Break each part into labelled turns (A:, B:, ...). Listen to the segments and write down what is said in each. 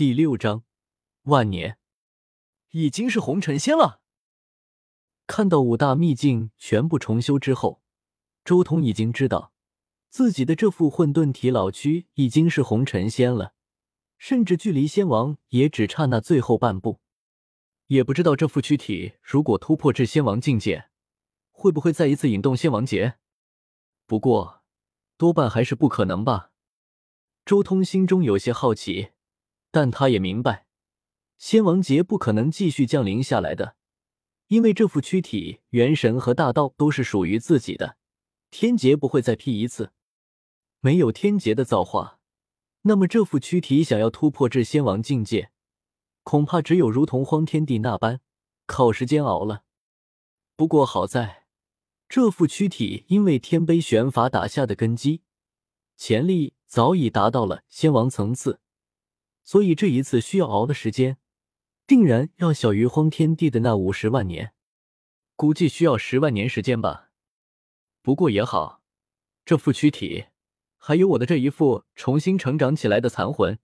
A: 第六章万年，
B: 已经是红尘仙了。
A: 看到五大秘境全部重修之后，周通已经知道自己的这副混沌体老躯已经是红尘仙了，甚至距离仙王也只差那最后半步。也不知道这副躯体如果突破至仙王境界，会不会再一次引动仙王劫？不过，多半还是不可能吧。周通心中有些好奇，但他也明白，仙王劫不可能继续降临下来的，因为这副躯体元神和大道都是属于自己的，天劫不会再劈一次。没有天劫的造化，那么这副躯体想要突破至仙王境界，恐怕只有如同荒天地那般靠时间熬了。不过好在，这副躯体因为天杯玄法打下的根基，潜力。早已达到了仙王层次，所以这一次需要熬的时间，定然要小于荒天地的那五十万年，估计需要十万年时间吧。不过也好，这副躯体还有我的这一副重新成长起来的残魂，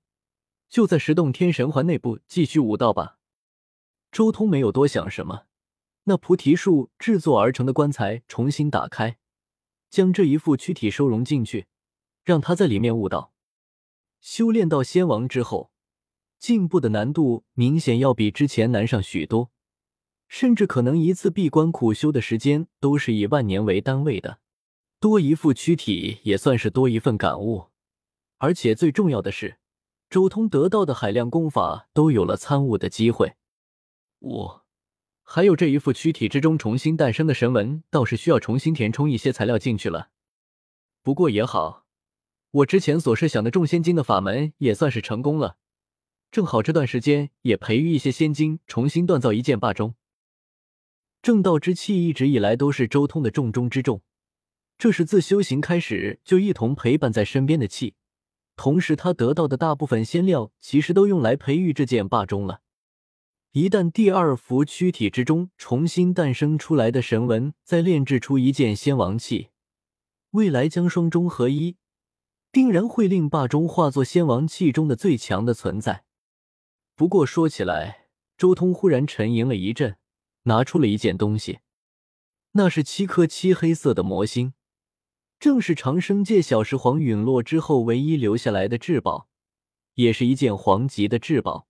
A: 就在十洞天神环内部继续悟道吧。周通没有多想什么，那菩提树制作而成的棺材重新打开，将这一副躯体收容进去。让他在里面悟道，修炼到仙王之后，进步的难度明显要比之前难上许多，甚至可能一次闭关苦修的时间都是以万年为单位的。多一副躯体也算是多一份感悟，而且最重要的是，周通得到的海量功法都有了参悟的机会。我还有这一副躯体之中重新诞生的神纹，倒是需要重新填充一些材料进去了。不过也好。我之前所设想的众仙经的法门也算是成功了，正好这段时间也培育一些仙经，重新锻造一件霸钟。正道之气一直以来都是周通的重中之重，这是自修行开始就一同陪伴在身边的气。同时，他得到的大部分仙料其实都用来培育这件霸钟了。一旦第二幅躯体之中重新诞生出来的神纹再炼制出一件仙王器，未来将双中合一。定然会令霸中化作仙王气中的最强的存在。不过说起来，周通忽然沉吟了一阵，拿出了一件东西，那是七颗漆黑色的魔星，正是长生界小石皇陨落之后唯一留下来的至宝，也是一件皇级的至宝。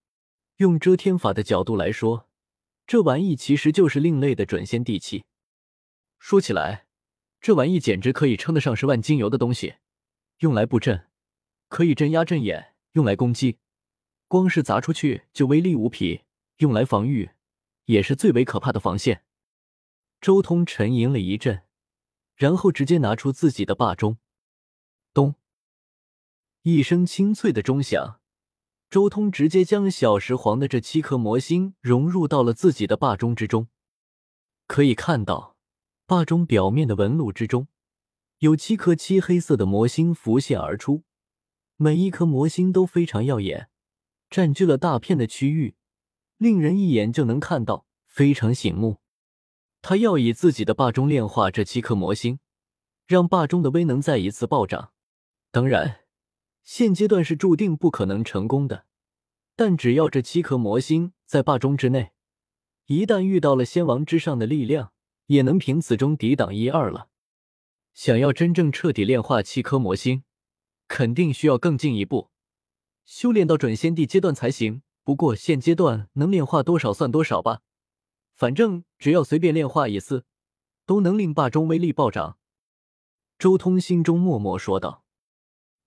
A: 用遮天法的角度来说，这玩意其实就是另类的准仙地器。说起来，这玩意简直可以称得上是万金油的东西。用来布阵，可以镇压阵眼；用来攻击，光是砸出去就威力无匹；用来防御，也是最为可怕的防线。周通沉吟了一阵，然后直接拿出自己的霸钟。咚！一声清脆的钟响，周通直接将小石皇的这七颗魔星融入到了自己的霸钟之中。可以看到，霸钟表面的纹路之中。有七颗漆黑色的魔星浮现而出，每一颗魔星都非常耀眼，占据了大片的区域，令人一眼就能看到，非常醒目。他要以自己的霸中炼化这七颗魔星，让霸中的威能再一次暴涨。当然，现阶段是注定不可能成功的，但只要这七颗魔星在霸中之内，一旦遇到了仙王之上的力量，也能凭此中抵挡一二了。想要真正彻底炼化七颗魔星，肯定需要更进一步，修炼到准仙帝阶段才行。不过现阶段能炼化多少算多少吧，反正只要随便炼化一次，都能令霸中威力暴涨。周通心中默默说道。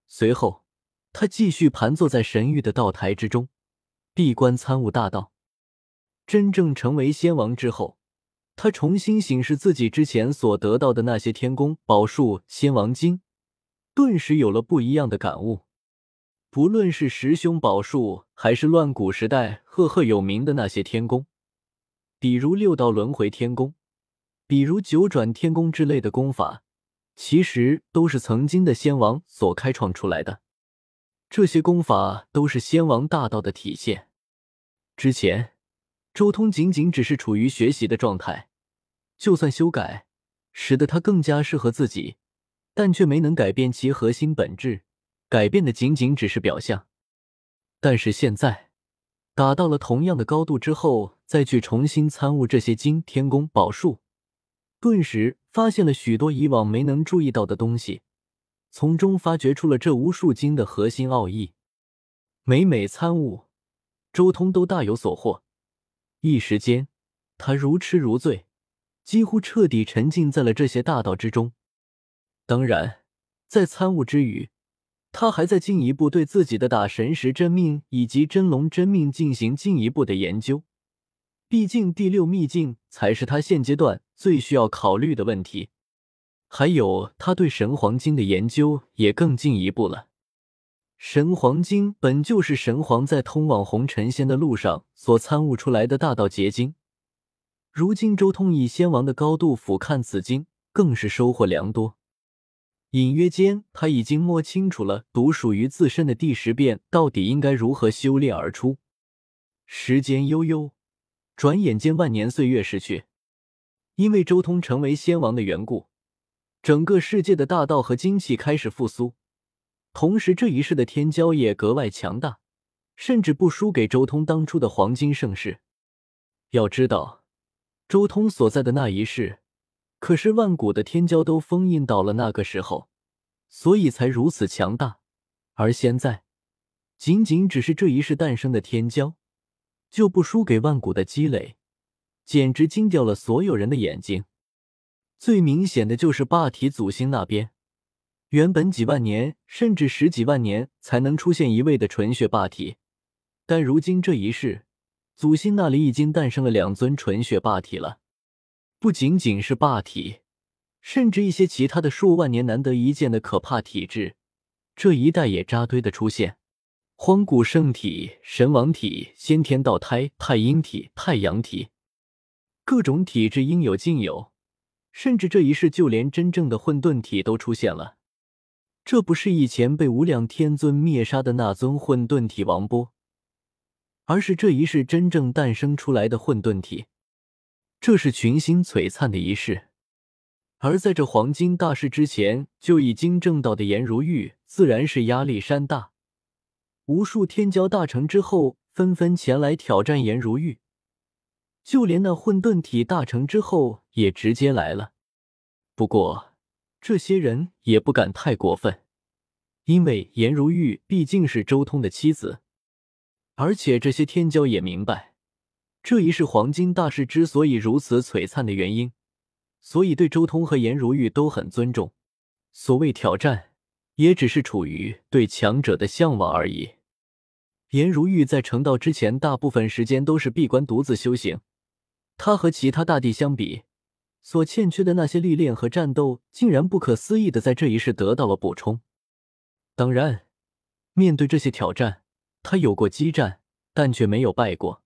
A: 随后，他继续盘坐在神域的道台之中，闭关参悟大道。真正成为仙王之后。他重新审视自己之前所得到的那些天宫宝术、仙王经，顿时有了不一样的感悟。不论是十凶宝术，还是乱古时代赫赫有名的那些天宫，比如六道轮回天宫，比如九转天宫之类的功法，其实都是曾经的仙王所开创出来的。这些功法都是仙王大道的体现。之前，周通仅仅只是处于学习的状态。就算修改，使得它更加适合自己，但却没能改变其核心本质，改变的仅仅只是表象。但是现在，达到了同样的高度之后，再去重新参悟这些经、天宫、宝术，顿时发现了许多以往没能注意到的东西，从中发掘出了这无数经的核心奥义。每每参悟，周通都大有所获。一时间，他如痴如醉，几乎彻底沉浸在了这些大道之中。当然，在参悟之余，他还在进一步对自己的大神识真命以及真龙真命进行进一步的研究。毕竟第六秘境才是他现阶段最需要考虑的问题。还有，他对神黄经的研究也更进一步了。神黄经本就是神皇在通往红尘仙的路上所参悟出来的大道结晶。如今周通以仙王的高度俯瞰此经，更是收获良多。隐约间，他已经摸清楚了独属于自身的第十变到底应该如何修炼而出。时间悠悠，转眼间万年岁月逝去。因为周通成为仙王的缘故，整个世界的大道和精气开始复苏。同时，这一世的天骄也格外强大，甚至不输给周通当初的黄金盛世。要知道，周通所在的那一世，可是万古的天骄都封印到了那个时候，所以才如此强大。而现在，仅仅只是这一世诞生的天骄，就不输给万古的积累，简直惊掉了所有人的眼睛。最明显的就是霸体祖星那边。原本几万年甚至十几万年才能出现一位的纯血霸体，但如今这一世，祖星那里已经诞生了两尊纯血霸体了。不仅仅是霸体，甚至一些其他的数万年难得一见的可怕体质，这一代也扎堆的出现：荒古圣体、神王体、先天道胎、太阴体、太阳体，各种体质应有尽有。甚至这一世，就连真正的混沌体都出现了。这不是以前被无量天尊灭杀的那尊混沌体王波，而是这一世真正诞生出来的混沌体。这是群星璀璨的一世，而在这黄金大事之前就已经证道的颜如玉，自然是压力山大。无数天骄大成之后，纷纷前来挑战颜如玉，就连那混沌体大成之后，也直接来了。不过。这些人也不敢太过分，因为颜如玉毕竟是周通的妻子，而且这些天骄也明白，这一世黄金大事之所以如此璀璨的原因，所以对周通和颜如玉都很尊重。所谓挑战，也只是处于对强者的向往而已。颜如玉在成道之前，大部分时间都是闭关独自修行，他和其他大帝相比。所欠缺的那些历练和战斗，竟然不可思议的在这一世得到了补充。当然，面对这些挑战，他有过激战，但却没有败过。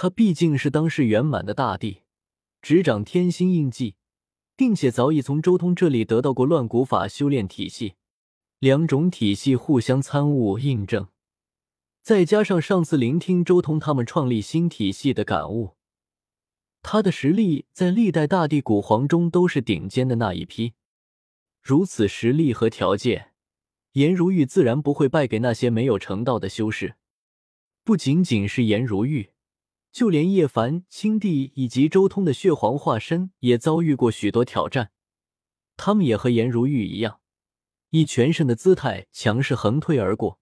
A: 他毕竟是当世圆满的大帝，执掌天心印记，并且早已从周通这里得到过乱古法修炼体系，两种体系互相参悟印证，再加上上次聆听周通他们创立新体系的感悟。他的实力在历代大帝古皇中都是顶尖的那一批，如此实力和条件，颜如玉自然不会败给那些没有成道的修士。不仅仅是颜如玉，就连叶凡、青帝以及周通的血皇化身也遭遇过许多挑战，他们也和颜如玉一样，以全胜的姿态强势横推而过。